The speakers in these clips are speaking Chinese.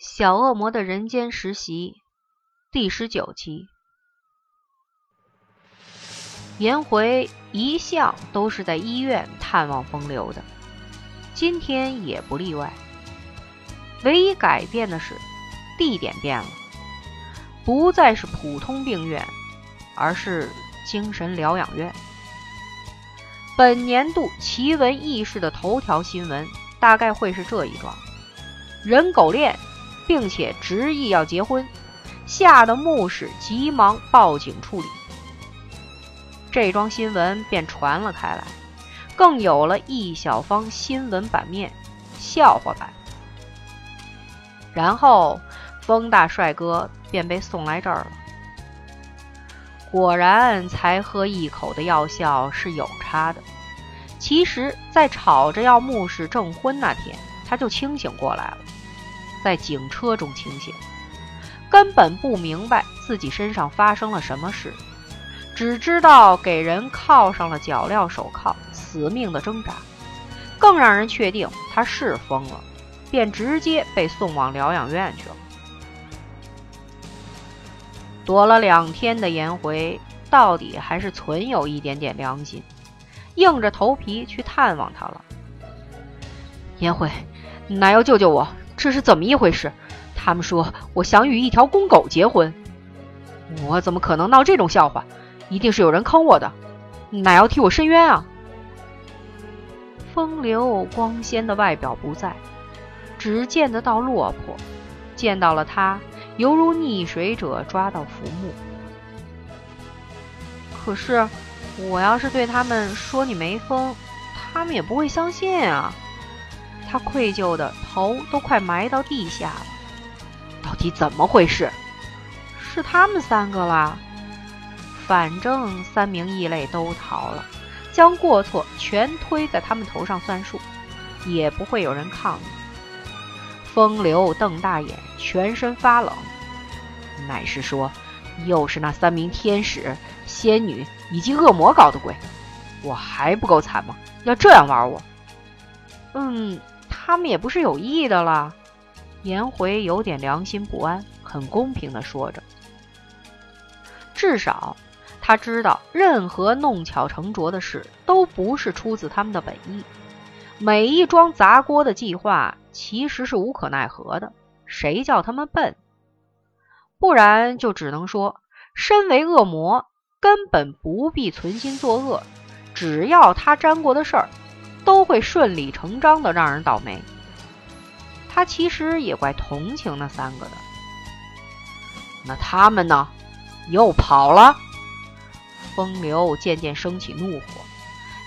小恶魔的人间实习第十九集。颜回一向都是在医院探望风流的，今天也不例外。唯一改变的是地点变了，不再是普通病院，而是精神疗养院。本年度奇闻异事的头条新闻大概会是这一桩：人狗恋。并且执意要结婚，吓得牧师急忙报警处理。这桩新闻便传了开来，更有了一小方新闻版面、笑话版。然后，风大帅哥便被送来这儿了。果然，才喝一口的药效是有差的。其实，在吵着要牧师证婚那天，他就清醒过来了。在警车中清醒，根本不明白自己身上发生了什么事，只知道给人铐上了脚镣手铐，死命的挣扎。更让人确定他是疯了，便直接被送往疗养院去了。躲了两天的颜回，到底还是存有一点点良心，硬着头皮去探望他了。颜回，奶要救救我！这是怎么一回事？他们说我想与一条公狗结婚，我怎么可能闹这种笑话？一定是有人坑我的，奶要替我伸冤啊！风流光鲜的外表不在，只见得到落魄，见到了他，犹如溺水者抓到浮木。可是，我要是对他们说你没疯，他们也不会相信啊。他愧疚的头都快埋到地下了，到底怎么回事？是他们三个啦。反正三名异类都逃了，将过错全推在他们头上算数，也不会有人抗议。风流瞪大眼，全身发冷。乃是说，又是那三名天使、仙女以及恶魔搞的鬼？我还不够惨吗？要这样玩我？嗯。他们也不是有意的了，颜回有点良心不安，很公平的说着。至少他知道，任何弄巧成拙的事都不是出自他们的本意。每一桩砸锅的计划其实是无可奈何的，谁叫他们笨？不然就只能说，身为恶魔，根本不必存心作恶，只要他沾过的事儿。都会顺理成章的让人倒霉。他其实也怪同情那三个的。那他们呢？又跑了？风流渐渐升起怒火。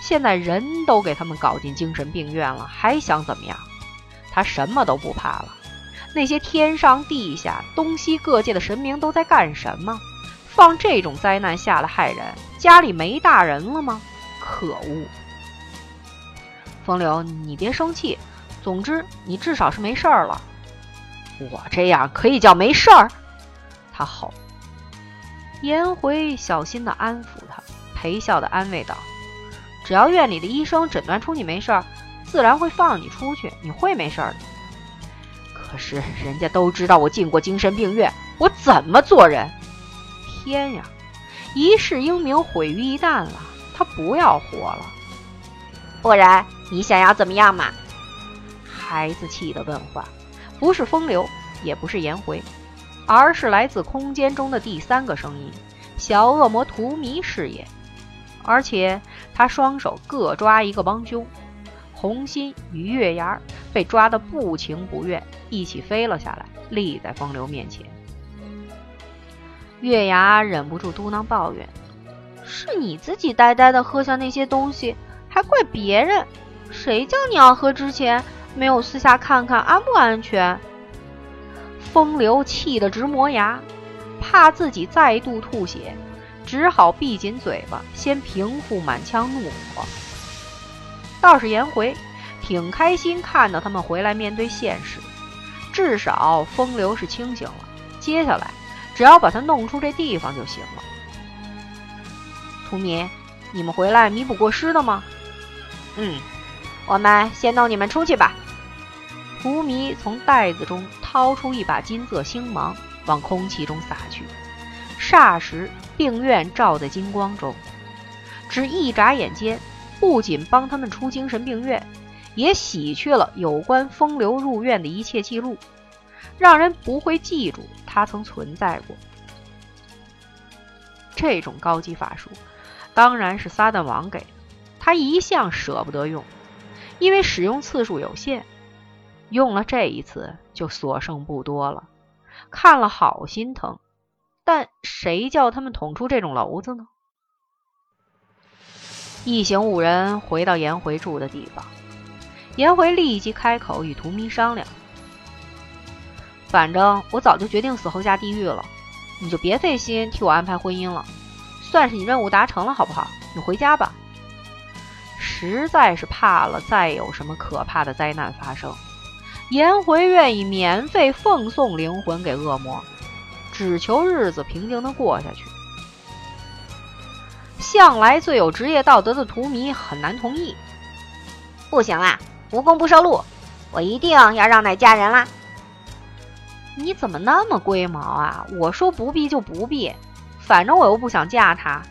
现在人都给他们搞进精神病院了，还想怎么样？他什么都不怕了。那些天上地下、东西各界的神明都在干什么？放这种灾难下来害人？家里没大人了吗？可恶！风流，你别生气。总之，你至少是没事儿了。我这样可以叫没事儿？他吼。颜回小心的安抚他，陪笑的安慰道：“只要院里的医生诊断出你没事儿，自然会放你出去，你会没事儿的。可是人家都知道我进过精神病院，我怎么做人？天呀！一世英名毁于一旦了，他不要活了。不然。”你想要怎么样嘛？孩子气的问话，不是风流，也不是颜回，而是来自空间中的第三个声音——小恶魔荼蘼是也。而且他双手各抓一个帮凶，红心与月牙被抓得不情不愿，一起飞了下来，立在风流面前。月牙忍不住嘟囔抱怨：“是你自己呆呆的喝下那些东西，还怪别人。”谁叫你要喝之前没有私下看看安不安全？风流气得直磨牙，怕自己再度吐血，只好闭紧嘴巴，先平复满腔怒火。倒是颜回挺开心，看到他们回来面对现实，至少风流是清醒了。接下来只要把他弄出这地方就行了。图米，你们回来弥补过失的吗？嗯。我们先弄你们出去吧。荼蘼从袋子中掏出一把金色星芒，往空气中撒去。霎时，病院照在金光中。只一眨眼间，不仅帮他们出精神病院，也洗去了有关风流入院的一切记录，让人不会记住他曾存在过。这种高级法术，当然是撒旦王给的。他一向舍不得用，因为使用次数有限。用了这一次，就所剩不多了。看了好心疼，但谁叫他们捅出这种篓子呢？一行五人回到颜回住的地方，颜回立即开口与荼蘼商量：“反正我早就决定死后下地狱了，你就别费心替我安排婚姻了，算是你任务达成了，好不好？你回家吧。实在是怕了再有什么可怕的灾难发生。”颜回愿意免费奉送灵魂给恶魔，只求日子平静的过下去。向来最有职业道德的荼蘼很难同意。不行啦，无功不受禄，我一定要让奶嫁人啦！你怎么那么龟毛啊？我说不必就不必，反正我又不想嫁他，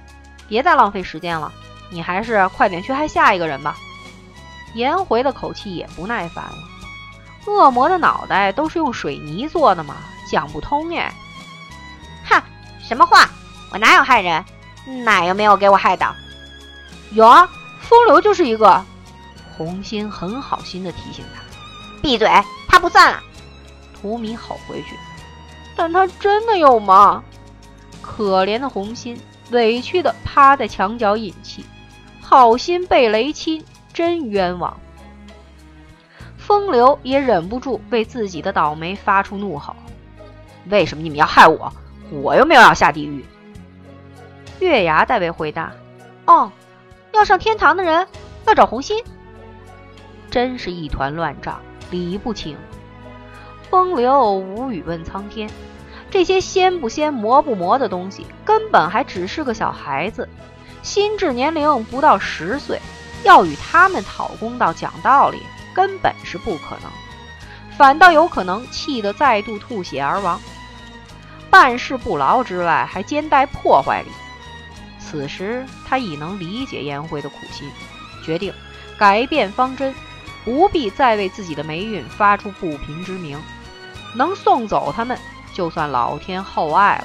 别再浪费时间了。你还是快点去害下一个人吧。颜回的口气也不耐烦了。恶魔的脑袋都是用水泥做的吗？讲不通哎！哼，什么话？我哪有害人？奶又没有给我害到。有啊，风流就是一个。红心很好心的提醒他：“闭嘴，他不算了。”荼蘼吼回去：“但他真的有吗？”可怜的红心委屈的趴在墙角饮气，好心被雷侵，真冤枉。风流也忍不住为自己的倒霉发出怒吼：“为什么你们要害我？我又没有要下地狱。”月牙代为回答：“哦，要上天堂的人要找红心。”真是一团乱账，理不清。风流无语问苍天：“这些仙不仙、魔不魔的东西，根本还只是个小孩子，心智年龄不到十岁，要与他们讨公道、讲道理。”根本是不可能，反倒有可能气得再度吐血而亡。办事不牢之外，还兼带破坏力。此时他已能理解颜回的苦心，决定改变方针，不必再为自己的霉运发出不平之鸣。能送走他们，就算老天厚爱了。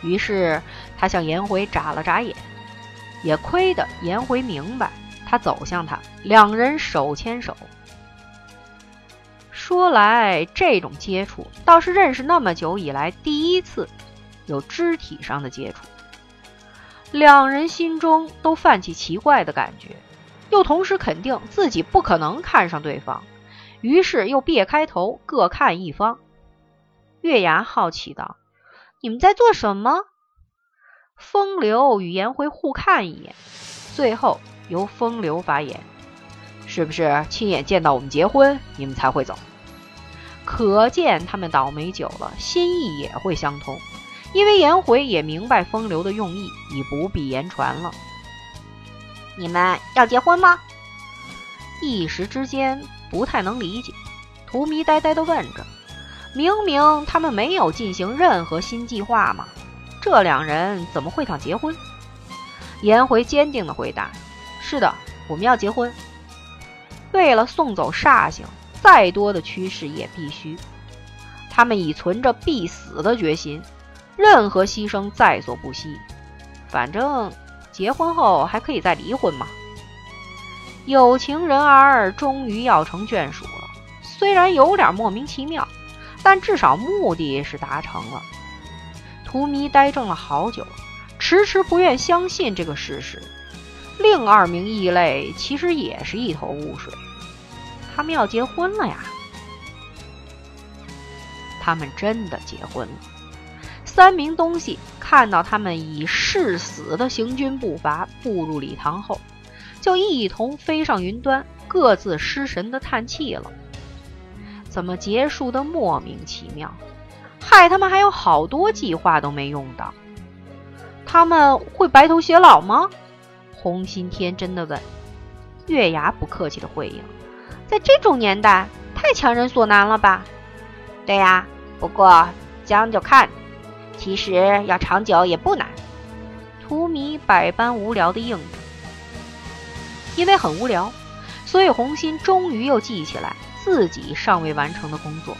于是他向颜回眨了眨眼，也亏得颜回明白。他走向他，两人手牵手。说来，这种接触倒是认识那么久以来第一次有肢体上的接触。两人心中都泛起奇怪的感觉，又同时肯定自己不可能看上对方，于是又别开头，各看一方。月牙好奇道：“你们在做什么？”风流与颜回互看一眼，最后。由风流发言，是不是亲眼见到我们结婚，你们才会走？可见他们倒霉久了，心意也会相通。因为颜回也明白风流的用意，已不必言传了。你们要结婚吗？一时之间不太能理解，荼蘼呆呆地问着：“明明他们没有进行任何新计划嘛，这两人怎么会想结婚？”颜回坚定地回答。是的，我们要结婚。为了送走煞星，再多的趋势也必须。他们已存着必死的决心，任何牺牲在所不惜。反正结婚后还可以再离婚嘛。有情人儿终于要成眷属了，虽然有点莫名其妙，但至少目的是达成了。荼蘼呆怔了好久，迟迟不愿相信这个事实。另二名异类其实也是一头雾水，他们要结婚了呀！他们真的结婚了。三名东西看到他们以誓死的行军步伐步入礼堂后，就一同飞上云端，各自失神的叹气了。怎么结束的莫名其妙？害他们还有好多计划都没用到。他们会白头偕老吗？红心天真的问，月牙不客气的回应：“在这种年代，太强人所难了吧？对呀，不过将就看，其实要长久也不难。图米百般无聊的应着，因为很无聊，所以红心终于又记起来自己尚未完成的工作，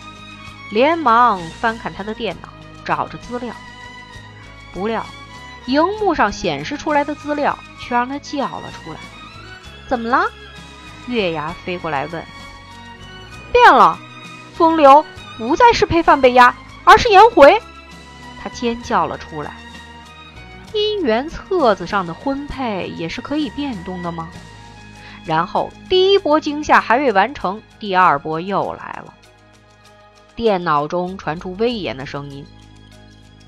连忙翻看他的电脑，找着资料。不料，荧幕上显示出来的资料却让他叫了出来：“怎么了？”月牙飞过来问：“变了，风流不再是配范贝鸭，而是颜回。”他尖叫了出来。姻缘册子上的婚配也是可以变动的吗？然后第一波惊吓还未完成，第二波又来了。电脑中传出威严的声音：“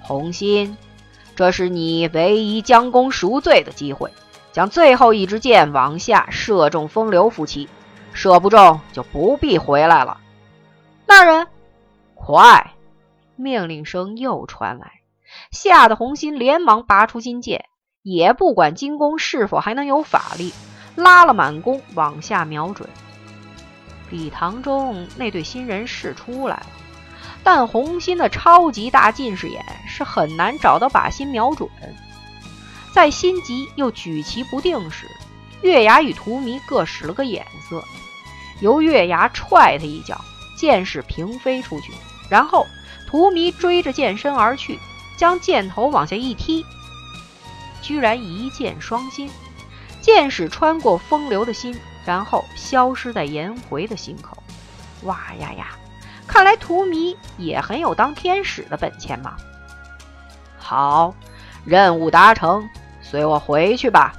红心，这是你唯一将功赎罪的机会，将最后一支箭往下射中风流夫妻，射不中就不必回来了。”大人，快！命令声又传来。吓得红心连忙拔出金剑，也不管金弓是否还能有法力，拉了满弓往下瞄准。礼堂中那对新人是出来了，但红心的超级大近视眼是很难找到靶心瞄准。在心急又举棋不定时，月牙与荼蘼各使了个眼色，由月牙踹他一脚，箭矢平飞出去，然后荼蘼追着箭身而去。将箭头往下一踢，居然一箭双心，箭矢穿过风流的心，然后消失在颜回的心口。哇呀呀！看来荼蘼也很有当天使的本钱嘛。好，任务达成，随我回去吧。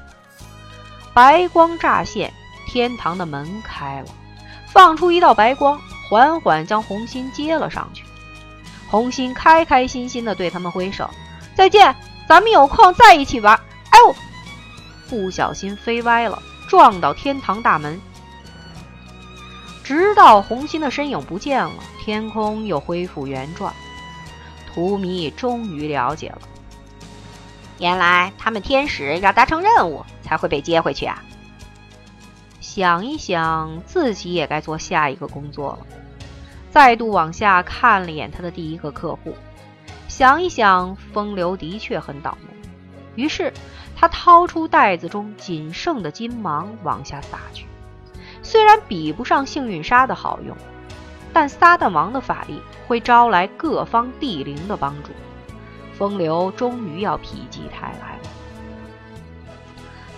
白光乍现，天堂的门开了，放出一道白光，缓缓将红心接了上去。红心开开心心地对他们挥手：“再见，咱们有空再一起玩。”哎呦，不小心飞歪了，撞到天堂大门。直到红心的身影不见了，天空又恢复原状。图迷终于了解了，原来他们天使要达成任务才会被接回去啊！想一想，自己也该做下一个工作了。再度往下看了一眼他的第一个客户，想一想，风流的确很倒霉。于是他掏出袋子中仅剩的金芒往下撒去。虽然比不上幸运沙的好用，但撒旦王的法力会招来各方地灵的帮助。风流终于要否极泰来了。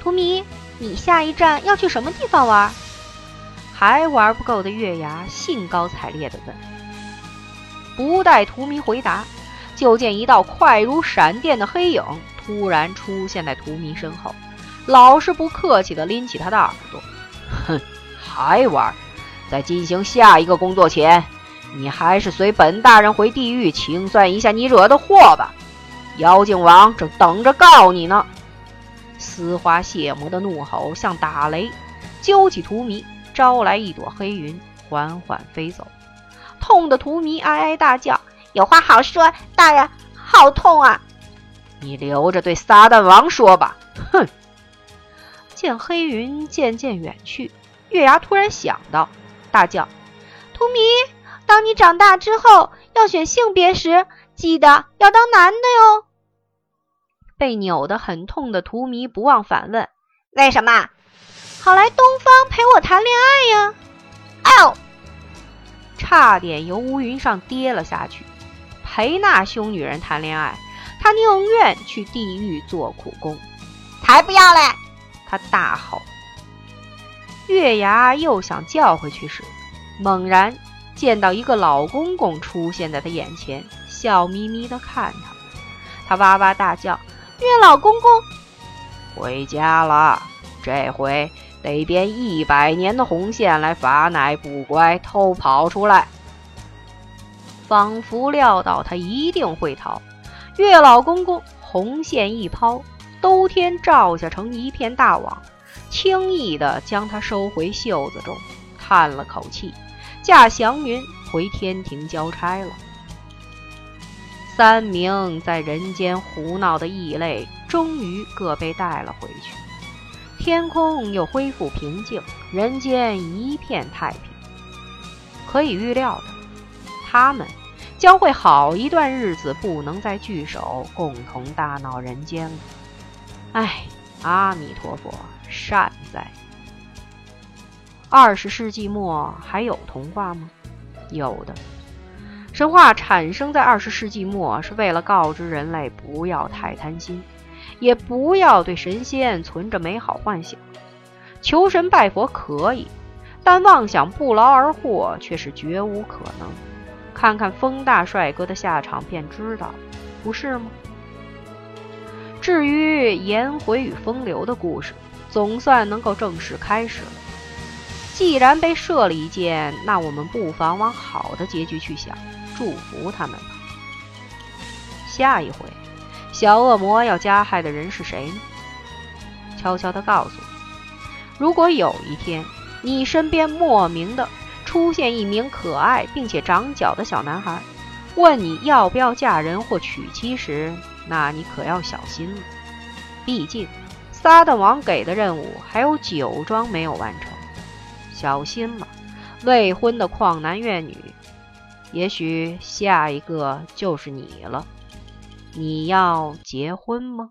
图迷，你下一站要去什么地方玩？还玩不够的月牙兴高采烈地问。不待图迷回答，就见一道快如闪电的黑影突然出现在图迷身后，老是不客气地拎起他的耳朵。哼，还玩？在进行下一个工作前，你还是随本大人回地狱清算一下你惹的祸吧。妖精王正等着告你呢！丝花血魔的怒吼像打雷，揪起图迷。招来一朵黑云，缓缓飞走，痛得荼蘼哀哀大叫：“有话好说，大人，好痛啊！”你留着对撒旦王说吧。哼！见黑云渐渐远去，月牙突然想到，大叫：“荼蘼，当你长大之后要选性别时，记得要当男的哟！”被扭得很痛的荼蘼不忘反问：“为什么？”好来东方陪我谈恋爱呀！哦，差点由乌云上跌了下去。陪那凶女人谈恋爱，他宁愿去地狱做苦工。才不要嘞！他大吼。月牙又想叫回去时，猛然见到一个老公公出现在他眼前，笑眯眯地看他。他哇哇大叫：“月老公公，回家了！这回。”得编一百年的红线来罚奶不乖偷跑出来，仿佛料到他一定会逃。月老公公红线一抛，兜天照下成一片大网，轻易地将他收回袖子中，叹了口气，驾祥云回天庭交差了。三名在人间胡闹的异类，终于各被带了回去。天空又恢复平静，人间一片太平。可以预料的，他们将会好一段日子不能再聚首，共同大闹人间了。唉，阿弥陀佛，善哉！二十世纪末还有童话吗？有的。神话产生在二十世纪末，是为了告知人类不要太贪心，也不要对神仙存着美好幻想。求神拜佛可以，但妄想不劳而获却是绝无可能。看看风大帅哥的下场便知道，不是吗？至于颜回与风流的故事，总算能够正式开始了。既然被射了一箭，那我们不妨往好的结局去想，祝福他们吧。下一回，小恶魔要加害的人是谁呢？悄悄地告诉你：如果有一天你身边莫名的出现一名可爱并且长脚的小男孩，问你要不要嫁人或娶妻时，那你可要小心了。毕竟，撒旦王给的任务还有九桩没有完成。小心了，未婚的旷男怨女，也许下一个就是你了。你要结婚吗？